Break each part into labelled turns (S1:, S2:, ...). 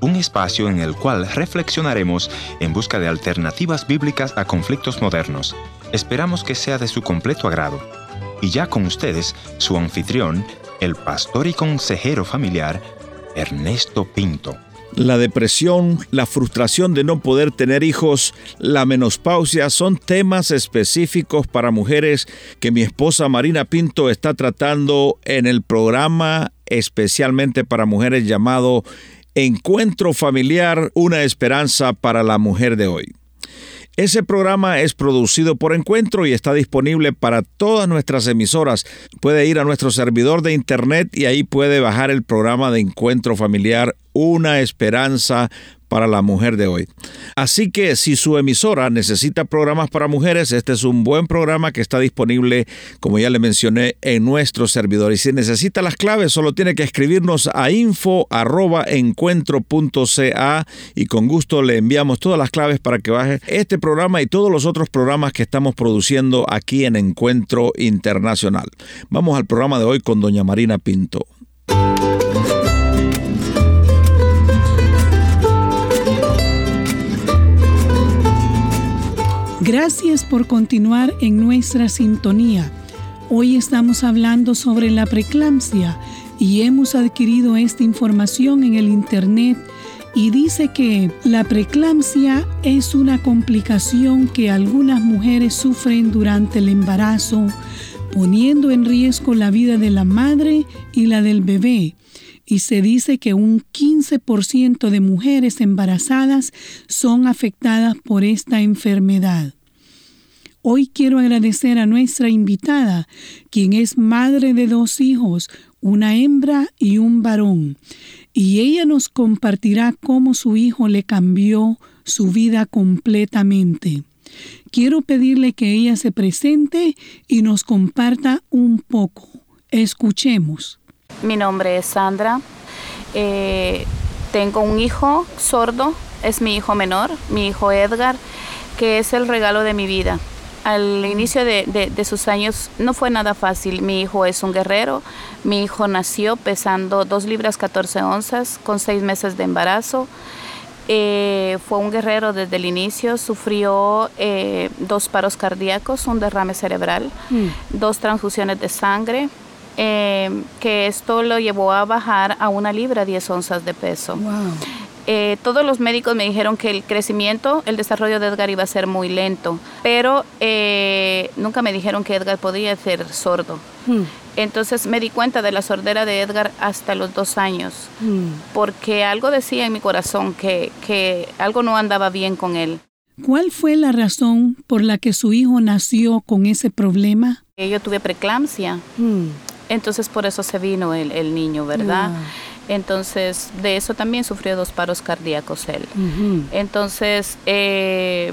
S1: Un espacio en el cual reflexionaremos en busca de alternativas bíblicas a conflictos modernos. Esperamos que sea de su completo agrado. Y ya con ustedes, su anfitrión, el pastor y consejero familiar, Ernesto Pinto.
S2: La depresión, la frustración de no poder tener hijos, la menopausia son temas específicos para mujeres que mi esposa Marina Pinto está tratando en el programa especialmente para mujeres llamado Encuentro Familiar, una esperanza para la mujer de hoy. Ese programa es producido por Encuentro y está disponible para todas nuestras emisoras. Puede ir a nuestro servidor de internet y ahí puede bajar el programa de Encuentro Familiar Una Esperanza para la mujer de hoy. Así que si su emisora necesita programas para mujeres, este es un buen programa que está disponible, como ya le mencioné, en nuestro servidor. Y si necesita las claves, solo tiene que escribirnos a info.encuentro.ca y con gusto le enviamos todas las claves para que baje este programa y todos los otros programas que estamos produciendo aquí en Encuentro Internacional. Vamos al programa de hoy con doña Marina Pinto.
S3: Gracias por continuar en nuestra sintonía. Hoy estamos hablando sobre la preeclampsia y hemos adquirido esta información en el Internet y dice que la preeclampsia es una complicación que algunas mujeres sufren durante el embarazo, poniendo en riesgo la vida de la madre y la del bebé. Y se dice que un 15% de mujeres embarazadas son afectadas por esta enfermedad. Hoy quiero agradecer a nuestra invitada, quien es madre de dos hijos, una hembra y un varón, y ella nos compartirá cómo su hijo le cambió su vida completamente. Quiero pedirle que ella se presente y nos comparta un poco. Escuchemos.
S4: Mi nombre es Sandra. Eh, tengo un hijo sordo, es mi hijo menor, mi hijo Edgar, que es el regalo de mi vida al inicio de, sus años no fue nada fácil. Mi hijo es un guerrero. Mi hijo nació pesando 2 libras 14 onzas con 6 meses de embarazo. Eh, fue un guerrero desde el inicio, sufrió eh, dos paros cardíacos, un derrame cerebral, mm. dos transfusiones de sangre, eh, que esto lo llevó a bajar a una libra 10 onzas de peso. Eh, todos los médicos me dijeron que el crecimiento, el desarrollo de Edgar iba a ser muy lento, pero eh, nunca me dijeron que Edgar podía ser sordo. Hmm. Entonces me di cuenta de la sordera de Edgar hasta los dos años, hmm. porque algo decía en mi corazón que, que algo no andaba bien con él.
S3: ¿Cuál fue la razón por la que su hijo nació con ese problema?
S4: Yo tuve preeclampsia, hmm. entonces por eso se vino el, el niño, ¿verdad? Entonces, de eso también sufrió dos paros cardíacos él. Entonces, eh,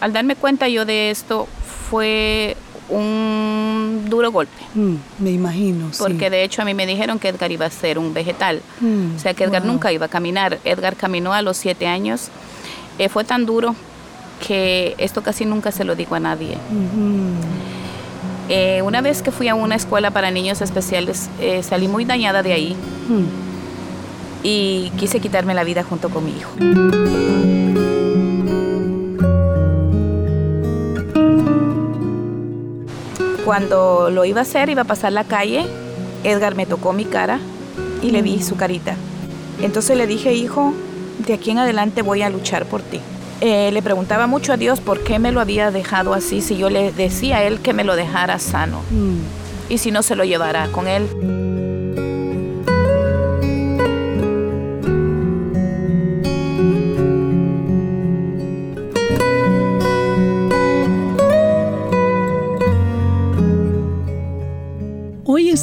S4: al darme cuenta yo de esto, fue un duro golpe.
S3: Mm, me imagino.
S4: Porque de hecho a mí me dijeron que Edgar iba a ser un vegetal. Mm, o sea que Edgar nunca iba a caminar. Edgar caminó a los siete años. Eh, fue tan duro que esto casi nunca se lo digo a nadie. Eh, una vez que fui a una escuela para niños especiales, salí muy dañada de ahí. Y quise quitarme la vida junto con mi hijo. Cuando lo iba a hacer, iba a pasar la calle, Edgar me tocó mi cara y le vi su carita. Entonces le dije, hijo, de aquí en adelante voy a luchar por ti. Eh, le preguntaba mucho a Dios por qué me lo había dejado así, si yo le decía a él que me lo dejara sano mm. y si no se lo llevara con él.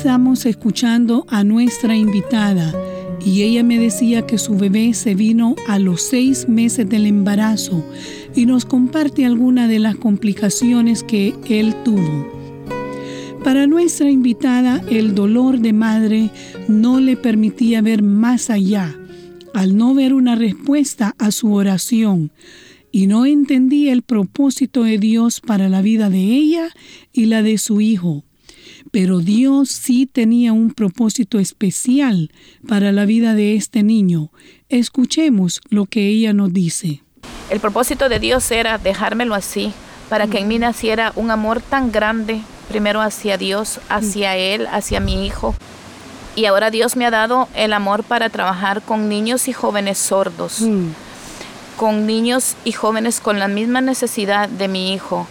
S3: Estamos escuchando a nuestra invitada y ella me decía que su bebé se vino a los seis meses del embarazo y nos comparte algunas de las complicaciones que él tuvo. Para nuestra invitada, el dolor de madre no le permitía ver más allá, al no ver una respuesta a su oración, y no entendía el propósito de Dios para la vida de ella y la de su hijo pero Dios sí tenía un propósito especial para la vida de este niño. Escuchemos lo que ella nos dice.
S4: El propósito de Dios era dejármelo así, para que en mí naciera un amor tan grande, primero hacia Dios, hacia Él, hacia mi hijo. Y ahora Dios me ha dado el amor para trabajar con niños y jóvenes sordos,
S3: Mm.
S4: Con niños y jóvenes con la misma necesidad de mi hijo,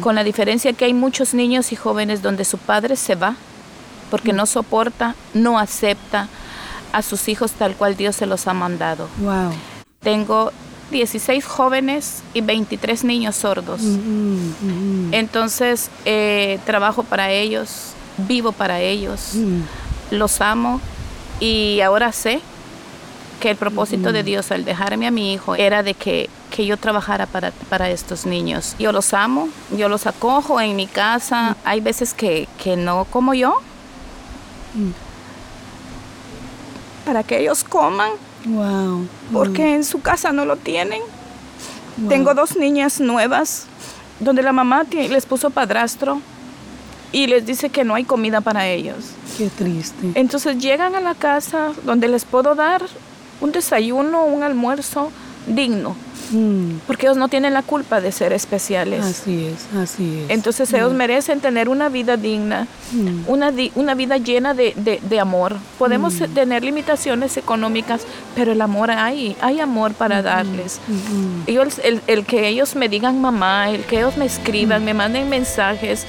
S4: con la diferencia que hay muchos niños y jóvenes donde su padre se va porque no soporta, no acepta a sus hijos tal cual Dios se los ha mandado.
S3: Wow.
S4: Tengo 16 jóvenes y 23 niños sordos. Entonces, eh, trabajo para ellos, vivo para ellos, los amo y ahora sé que el propósito de Dios al dejarme a mi hijo era de que, que yo trabajara para, para estos niños. Yo los amo, yo los acojo en mi casa. Hay veces que, que no como yo. Para que ellos coman,
S3: Wow.
S4: porque en su casa no lo tienen.
S3: Wow.
S4: Tengo dos niñas nuevas donde la mamá les puso padrastro y les dice que no hay comida para ellos.
S3: Qué triste.
S4: Entonces llegan a la casa donde les puedo dar un desayuno, un almuerzo digno,
S3: Mm.
S4: porque ellos no tienen la culpa de ser especiales.
S3: Así es, así es.
S4: Entonces ellos merecen tener una vida digna,
S3: Mm.
S4: una, di- una vida llena de, de- de amor. Podemos tener limitaciones económicas, pero el amor hay, hay amor para darles.
S3: Mm,
S4: Ellos- el, el que ellos me digan mamá, el que ellos me escriban, me manden mensajes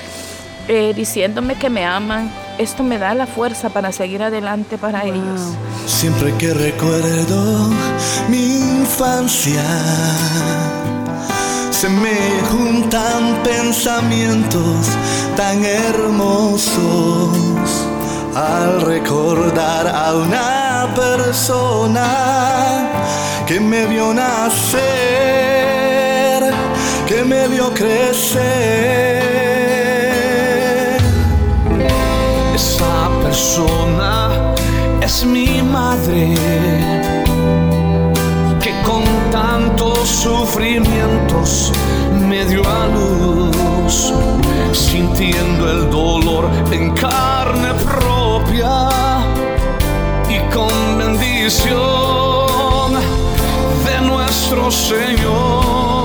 S4: eh, diciéndome que me aman, esto me da la fuerza para seguir adelante para ellos.
S5: Siempre que recuerdo mi infancia, se me juntan pensamientos tan hermosos al recordar a una persona que me vio nacer, que me vio crecer. Persona es mi madre que con tantos sufrimientos me dio a luz, sintiendo el dolor en carne propia y con bendición de nuestro Señor.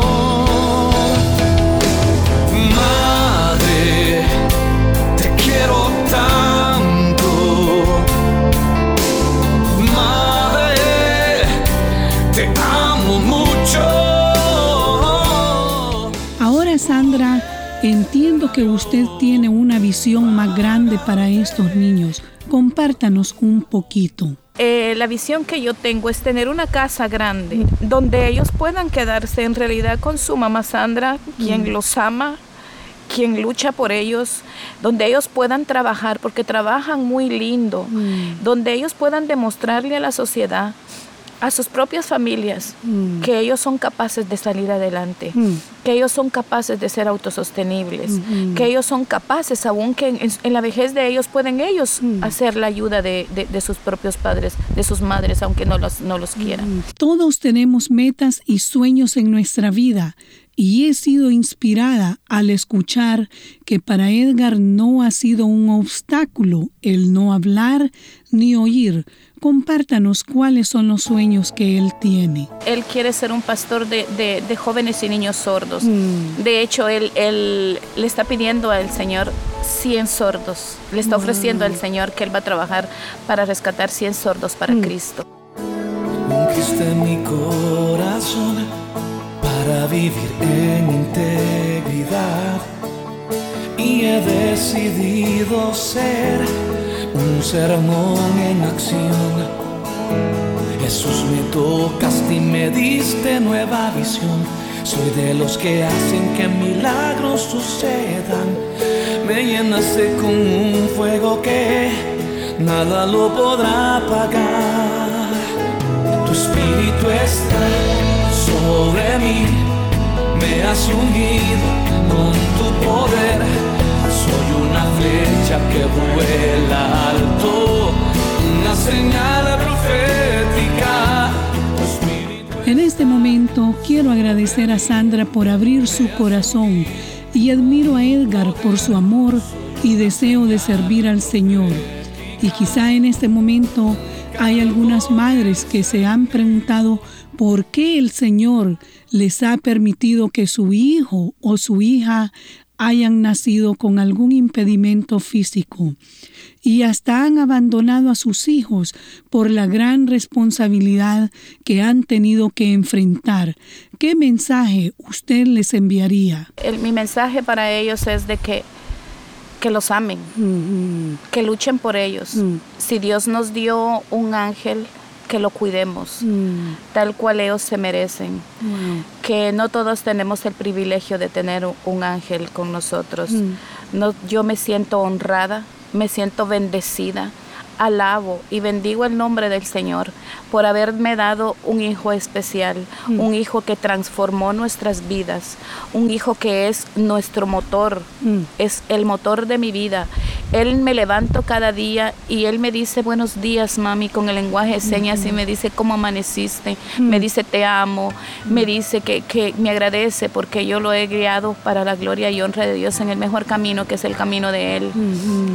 S3: Que usted tiene una visión más grande para estos niños. Compártanos un poquito.
S4: Eh, la visión que yo tengo es tener una casa grande donde ellos puedan quedarse en realidad con su mamá Sandra, quien los ama, quien lucha por ellos, donde ellos puedan trabajar, porque trabajan muy lindo, donde ellos puedan demostrarle a la sociedad, a sus propias familias,
S3: Mm.
S4: que ellos son capaces de salir adelante,
S3: Mm.
S4: que ellos son capaces de ser autosostenibles,
S3: Mm.
S4: que ellos son capaces, aún que en, en la vejez de ellos pueden ellos hacer la ayuda de, de- de sus propios padres, de sus madres, aunque no los, no los quieran.
S3: Todos tenemos metas y sueños en nuestra vida y he sido inspirada al escuchar que para Edgar no ha sido un obstáculo el no hablar ni oír. Compártanos cuáles son los sueños que él tiene.
S4: Él quiere ser un pastor de, de- de jóvenes y niños sordos.
S3: Mm.
S4: De hecho, él, él le está pidiendo al Señor 100 sordos. Le está ofreciendo al Señor que él va a trabajar para rescatar 100 sordos para Cristo.
S5: Conquiste mi corazón para vivir en integridad y he decidido ser un sermón en acción. Jesús me tocaste y me diste nueva visión. Soy de los que hacen que milagros sucedan. Me llenaste con un fuego que nada lo podrá apagar. Tu espíritu está sobre mí, me has ungido con tu poder. Una flecha que vuela alto, una señal profética.
S3: En este momento quiero agradecer a Sandra por abrir su corazón y admiro a Edgar por su amor y deseo de servir al Señor. Y quizá en este momento hay algunas madres que se han preguntado por qué el Señor les ha permitido que su hijo o su hija hayan nacido con algún impedimento físico y hasta han abandonado a sus hijos por la gran responsabilidad que han tenido que enfrentar. ¿Qué mensaje usted les enviaría?
S4: mi mensaje para ellos es de que, que los amen, mm-hmm. que luchen por ellos. Mm. Si Dios nos dio un ángel, que lo cuidemos mm. tal cual ellos se merecen. Que no todos tenemos el privilegio de tener un ángel con nosotros. Mm. No, yo me siento honrada me siento bendecida. Alabo y bendigo el nombre del Señor por haberme dado un hijo especial, mm. un hijo que transformó nuestras vidas, un hijo que es nuestro motor, es el motor de mi vida. Él me levanto cada día y él me dice buenos días, mami, con el lenguaje de señas y me dice cómo amaneciste, me dice te amo, me dice que, que, me agradece porque yo lo he guiado para la gloria y honra de Dios en el mejor camino que es el camino de Él.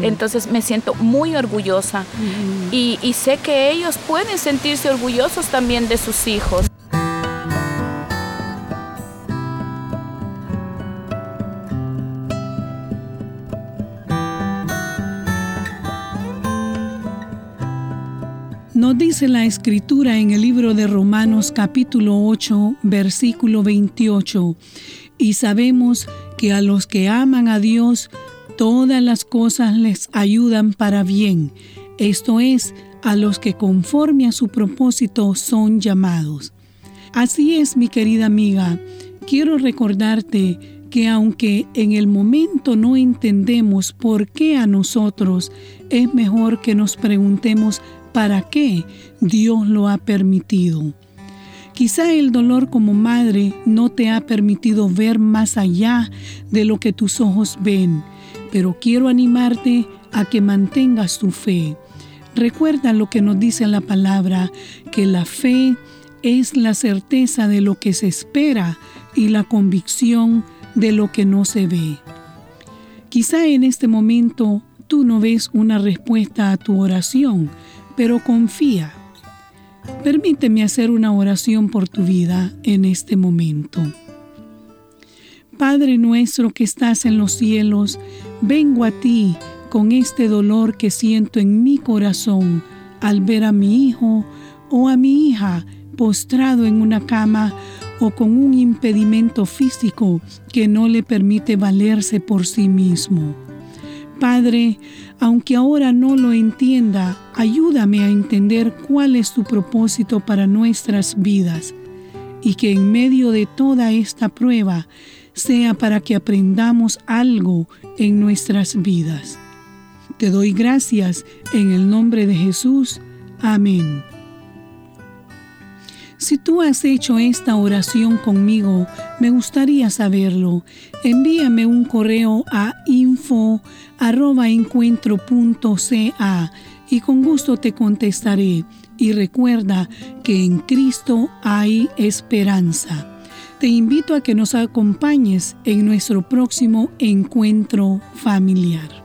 S4: Entonces me siento muy orgullosa. Y, y sé que ellos pueden sentirse orgullosos también de sus hijos.
S3: La escritura en el libro de Romanos capítulo 8, versículo 28, y sabemos que a los que aman a Dios, todas las cosas les ayudan para bien, esto es, a los que conforme a su propósito son llamados. Así es, mi querida amiga, quiero recordarte que aunque en el momento no entendemos por qué a nosotros, es mejor que nos preguntemos para qué Dios lo ha permitido. Quizá el dolor como madre no te ha permitido ver más allá de lo que tus ojos ven, pero quiero animarte a que mantengas tu fe. Recuerda lo que nos dice la palabra, que la fe es la certeza de lo que se espera y la convicción de lo que no se ve. Quizá en este momento tú no ves una respuesta a tu oración, pero confía. Permíteme hacer una oración por tu vida en este momento. Padre nuestro que estás en los cielos, vengo a ti con este dolor que siento en mi corazón al ver a mi hijo o a mi hija postrado en una cama o con un impedimento físico que no le permite valerse por sí mismo. Padre, aunque ahora no lo entienda, ayúdame a entender cuál es tu propósito para nuestras vidas y que en medio de toda esta prueba sea para que aprendamos algo en nuestras vidas. Te doy gracias en el nombre de Jesús. Amén. Si tú has hecho esta oración conmigo, me gustaría saberlo. Envíame un correo a info@encuentro.ca y con gusto te contestaré. Y recuerda que en Cristo hay esperanza. Te invito a que nos acompañes en nuestro próximo encuentro familiar.